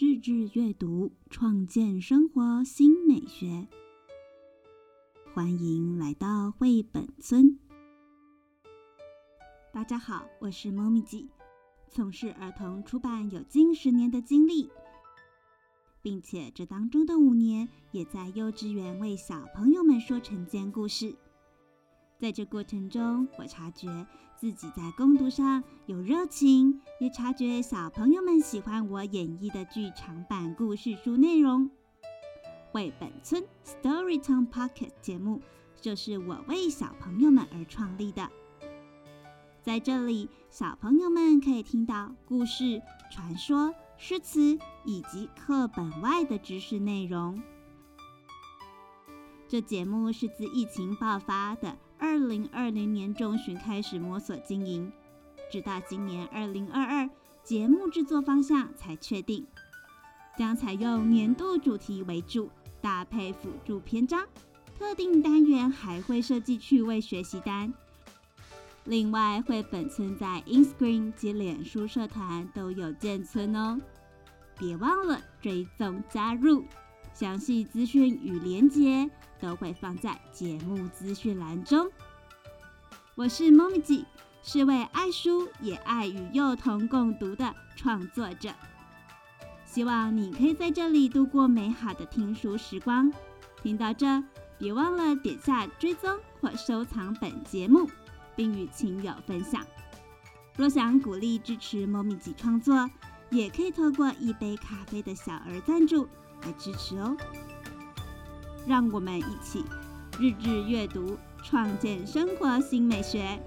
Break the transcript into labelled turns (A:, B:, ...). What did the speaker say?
A: 日日阅读，创建生活新美学。欢迎来到绘本村。大家好，我是猫咪姐，从事儿童出版有近十年的经历，并且这当中的五年也在幼稚园为小朋友们说晨间故事。在这过程中，我察觉自己在攻读上有热情，也察觉小朋友们喜欢我演绎的剧场版故事书内容。绘本村 Storytime Pocket 节目就是我为小朋友们而创立的。在这里，小朋友们可以听到故事、传说、诗词以及课本外的知识内容。这节目是自疫情爆发的。二零二零年中旬开始摸索经营，直到今年二零二二，节目制作方向才确定，将采用年度主题为主，搭配辅助篇章，特定单元还会设计趣味学习单。另外，绘本村在 Instagram 及脸书社团都有建村哦，别忘了追踪加入。详细资讯与连结都会放在节目资讯栏中。我是 m o m i 是位爱书也爱与幼童共读的创作者。希望你可以在这里度过美好的听书时光。听到这，别忘了点下追踪或收藏本节目，并与亲友分享。若想鼓励支持 m o m i 创作，也可以透过一杯咖啡的小额赞助。来支持哦！让我们一起日日阅读，创建生活新美学。